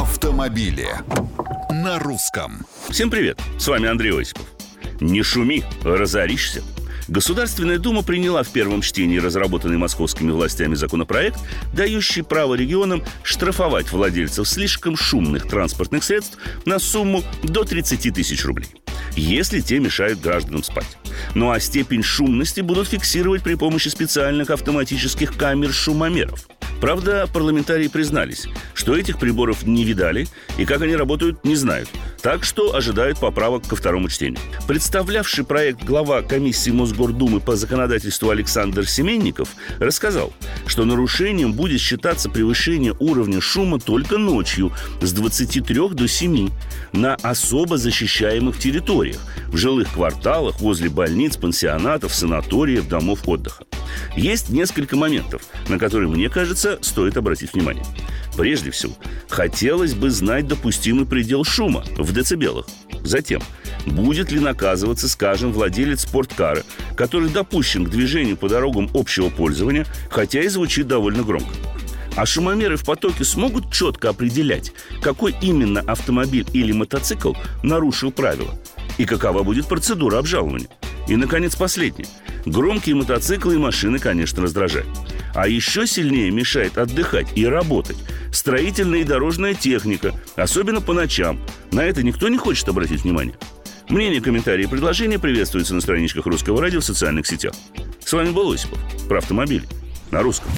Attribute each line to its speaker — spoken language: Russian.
Speaker 1: автомобили на русском.
Speaker 2: Всем привет, с вами Андрей Осипов. Не шуми, разоришься. Государственная Дума приняла в первом чтении разработанный московскими властями законопроект, дающий право регионам штрафовать владельцев слишком шумных транспортных средств на сумму до 30 тысяч рублей если те мешают гражданам спать. Ну а степень шумности будут фиксировать при помощи специальных автоматических камер-шумомеров. Правда, парламентарии признались, что этих приборов не видали и как они работают, не знают. Так что ожидают поправок ко второму чтению. Представлявший проект глава комиссии Мосгордумы по законодательству Александр Семенников рассказал, что нарушением будет считаться превышение уровня шума только ночью с 23 до 7 на особо защищаемых территориях, в жилых кварталах, возле больниц, пансионатов, санаториев, домов отдыха. Есть несколько моментов, на которые, мне кажется, стоит обратить внимание. Прежде всего, хотелось бы знать допустимый предел шума в децибелах. Затем, будет ли наказываться, скажем, владелец спорткара, который допущен к движению по дорогам общего пользования, хотя и звучит довольно громко. А шумомеры в потоке смогут четко определять, какой именно автомобиль или мотоцикл нарушил правила, и какова будет процедура обжалования. И, наконец, последнее. Громкие мотоциклы и машины, конечно, раздражают. А еще сильнее мешает отдыхать и работать строительная и дорожная техника, особенно по ночам. На это никто не хочет обратить внимание. Мнения, комментарии и предложения приветствуются на страничках Русского радио в социальных сетях. С вами был Осипов. Про автомобили. На русском.